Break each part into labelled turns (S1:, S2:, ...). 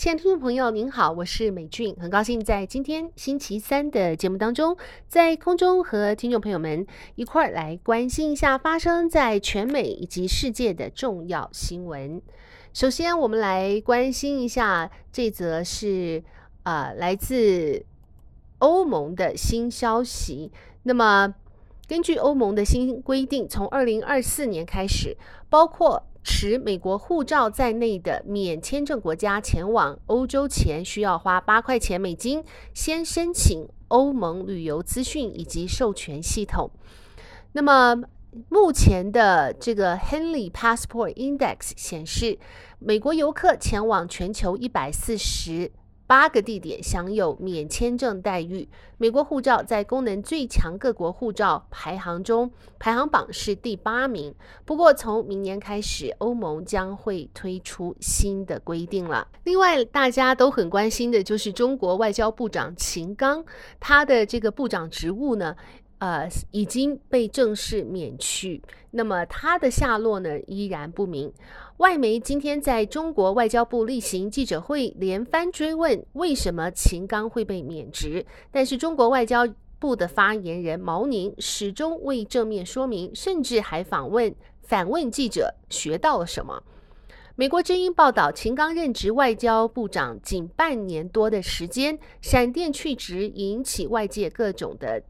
S1: 亲爱的听众朋友，您好，我是美俊，很高兴在今天星期三的节目当中，在空中和听众朋友们一块儿来关心一下发生在全美以及世界的重要新闻。首先，我们来关心一下这则是啊、来自欧盟的新消息。那么，根据欧盟的新规定，从二零二四年开始，包括持美国护照在内的免签证国家前往欧洲前，需要花八块钱美金先申请欧盟旅游资讯以及授权系统。那么，目前的这个 Henley Passport Index 显示，美国游客前往全球一百四十。八个地点享有免签证待遇。美国护照在功能最强各国护照排行中，排行榜是第八名。不过，从明年开始，欧盟将会推出新的规定了。另外，大家都很关心的就是中国外交部长秦刚，他的这个部长职务呢，呃，已经被正式免去。那么他的下落呢，依然不明。外媒今天在中国外交部例行记者会连番追问为什么秦刚会被免职，但是中国外交部的发言人毛宁始终未正面说明，甚至还访问反问记者学到了什么。美国之音报道，秦刚任职外交部长仅半年多的时间，闪电去职，引起外界各种的。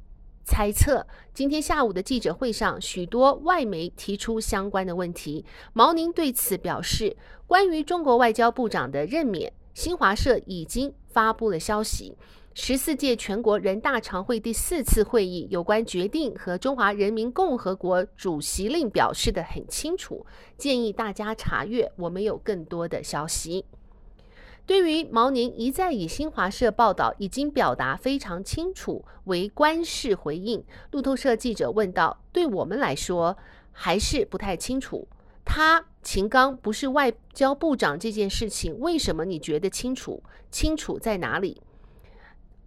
S1: 猜测，今天下午的记者会上，许多外媒提出相关的问题。毛宁对此表示，关于中国外交部长的任免，新华社已经发布了消息。十四届全国人大常会第四次会议有关决定和中华人民共和国主席令表示得很清楚，建议大家查阅。我们有更多的消息。对于毛宁一再以新华社报道已经表达非常清楚为官事回应，路透社记者问道：“对我们来说还是不太清楚，他秦刚不是外交部长这件事情，为什么你觉得清楚？清楚在哪里？”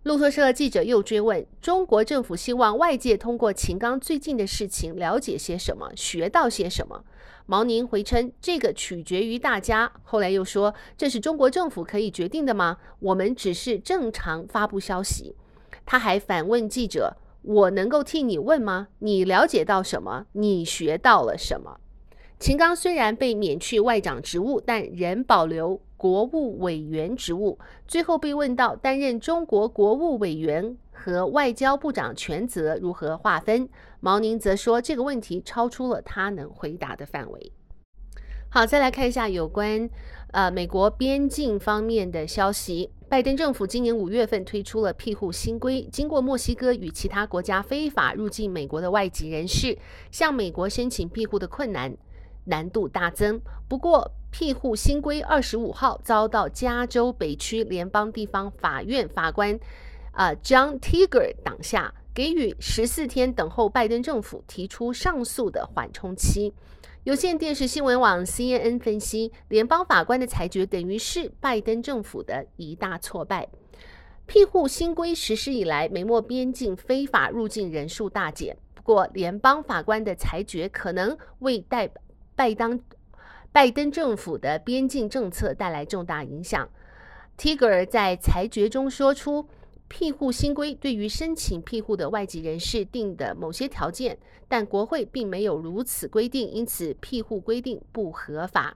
S1: 路透社记者又追问：“中国政府希望外界通过秦刚最近的事情了解些什么，学到些什么？”毛宁回称：“这个取决于大家。”后来又说：“这是中国政府可以决定的吗？我们只是正常发布消息。”他还反问记者：“我能够替你问吗？你了解到什么？你学到了什么？”秦刚虽然被免去外长职务，但仍保留国务委员职务。最后被问到担任中国国务委员和外交部长权责如何划分，毛宁则说这个问题超出了他能回答的范围。好，再来看一下有关呃美国边境方面的消息。拜登政府今年五月份推出了庇护新规，经过墨西哥与其他国家非法入境美国的外籍人士向美国申请庇护的困难。难度大增。不过，庇护新规二十五号遭到加州北区联邦地方法院法官啊、呃、John Tiger 挡下，给予十四天等候拜登政府提出上诉的缓冲期。有线电视新闻网 CNN 分析，联邦法官的裁决等于是拜登政府的一大挫败。庇护新规实施以来，美墨边境非法入境人数大减。不过，联邦法官的裁决可能为代。拜登拜登政府的边境政策带来重大影响。Tiger 在裁决中说出，庇护新规对于申请庇护的外籍人士定的某些条件，但国会并没有如此规定，因此庇护规定不合法。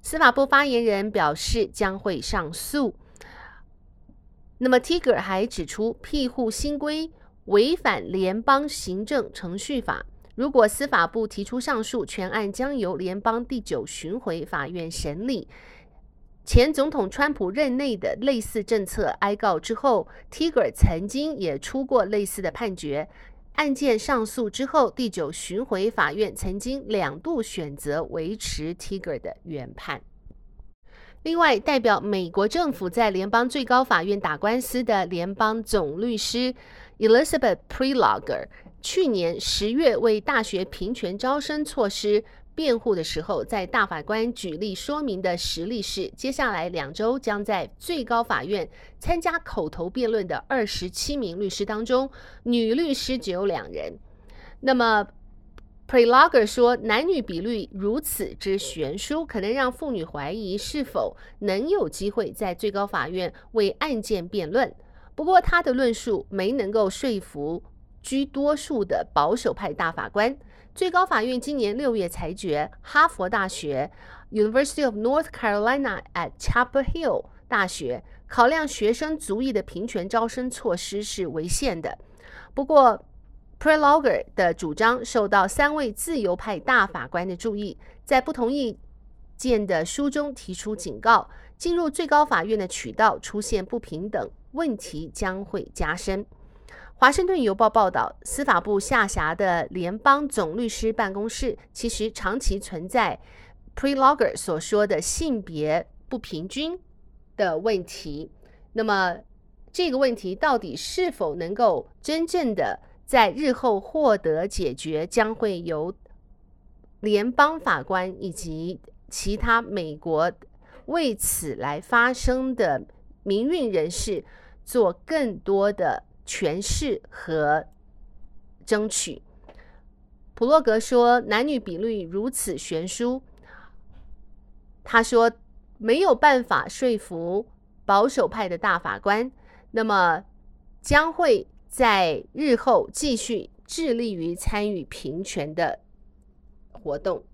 S1: 司法部发言人表示将会上诉。那么 Tiger 还指出，庇护新规违反联邦行政程序法。如果司法部提出上诉，全案将由联邦第九巡回法院审理。前总统川普任内的类似政策哀告之后，Tiger 曾经也出过类似的判决。案件上诉之后，第九巡回法院曾经两度选择维持 Tiger 的原判。另外，代表美国政府在联邦最高法院打官司的联邦总律师 Elizabeth Preloger。去年十月为大学平权招生措施辩护的时候，在大法官举例说明的实例是，接下来两周将在最高法院参加口头辩论的二十七名律师当中，女律师只有两人。那么 Preloger 说，男女比率如此之悬殊，可能让妇女怀疑是否能有机会在最高法院为案件辩论。不过，他的论述没能够说服居多数的保守派大法官。最高法院今年六月裁决，哈佛大学 （University of North Carolina at Chapel Hill） 大学考量学生族裔的平权招生措施是违宪的。不过，Preloger 的主张受到三位自由派大法官的注意，在不同意见的书中提出警告：进入最高法院的渠道出现不平等问题将会加深。华盛顿邮报报道，司法部下辖的联邦总律师办公室其实长期存在 Preloger 所说的性别不平均的问题。那么，这个问题到底是否能够真正的？在日后获得解决，将会由联邦法官以及其他美国为此来发声的民运人士做更多的诠释和争取。普洛格说，男女比率如此悬殊，他说没有办法说服保守派的大法官，那么将会。在日后继续致力于参与平权的活动。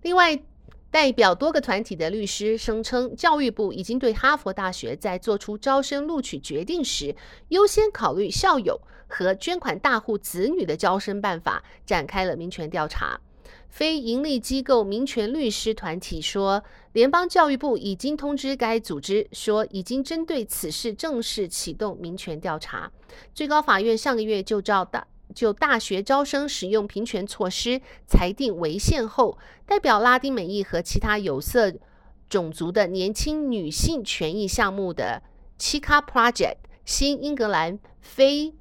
S1: 另外，代表多个团体的律师声称，教育部已经对哈佛大学在做出招生录取决定时，优先考虑校友和捐款大户子女的招生办法，展开了民权调查。非营利机构民权律师团体说，联邦教育部已经通知该组织，说已经针对此事正式启动民权调查。最高法院上个月就照大就大学招生使用平权措施裁定违宪后，代表拉丁美裔和其他有色种族的年轻女性权益项目的 Chica Project 新英格兰非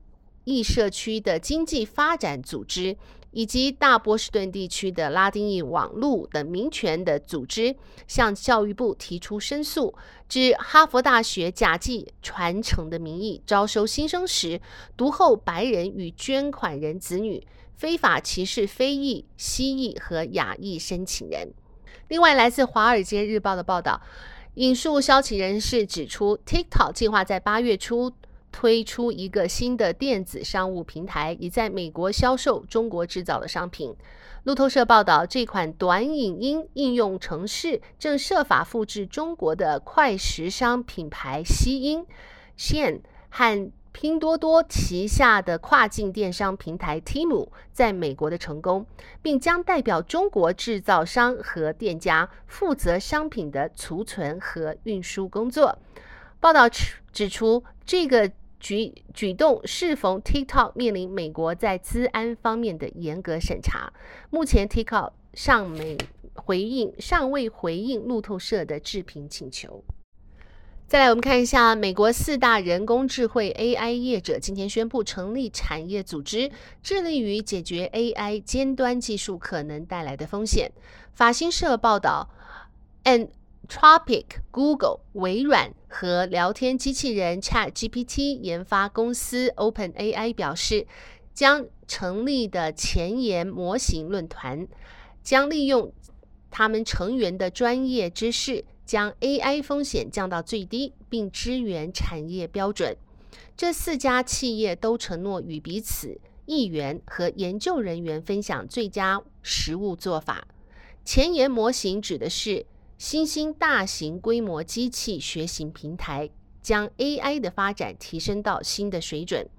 S1: 裔社区的经济发展组织。以及大波士顿地区的拉丁裔网络等民权的组织向教育部提出申诉，指哈佛大学假借传承的名义招收新生时，独厚白人与捐款人子女，非法歧视非裔、西裔和亚裔申请人。另外，来自《华尔街日报》的报道，引述消息人士指出，TikTok 计划在八月初。推出一个新的电子商务平台，以在美国销售中国制造的商品。路透社报道，这款短影音应用程式正设法复制中国的快时尚品牌西音线和拼多多旗下的跨境电商平台 Temu 在美国的成功，并将代表中国制造商和店家负责商品的储存和运输工作。报道指出，这个。举举动适逢 TikTok 面临美国在资安方面的严格审查，目前 TikTok 尚没回应，尚未回应路透社的置评请求。再来，我们看一下美国四大人工智慧 AI 业者今天宣布成立产业组织，致力于解决 AI 尖端技术可能带来的风险。法新社报道，and Tropic、Google、微软和聊天机器人 ChatGPT 研发公司 OpenAI 表示，将成立的前沿模型论坛将利用他们成员的专业知识，将 AI 风险降到最低，并支援产业标准。这四家企业都承诺与彼此议员和研究人员分享最佳实务做法。前沿模型指的是。新兴大型规模机器学习平台将 AI 的发展提升到新的水准。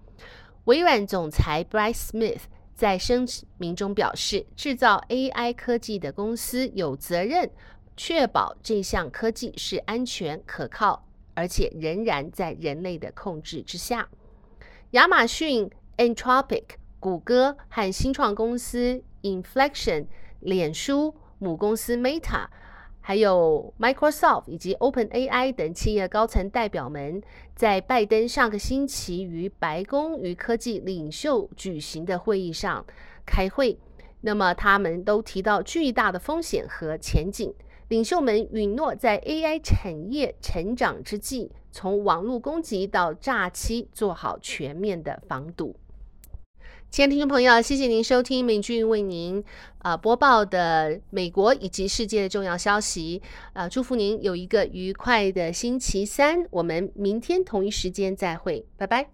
S1: 微软总裁 Bryce Smith 在声明中表示，制造 AI 科技的公司有责任确保这项科技是安全可靠，而且仍然在人类的控制之下。亚马逊、Anthropic、谷歌和新创公司 Inflection、脸书母公司 Meta。还有 Microsoft 以及 OpenAI 等企业高层代表们，在拜登上个星期于白宫与科技领袖举行的会议上开会。那么，他们都提到巨大的风险和前景。领袖们允诺在 AI 产业成长之际，从网络攻击到诈欺做好全面的防堵。亲爱的听众朋友，谢谢您收听美俊为您啊、播报的美国以及世界的重要消息啊、祝福您有一个愉快的星期三，我们明天同一时间再会，拜拜。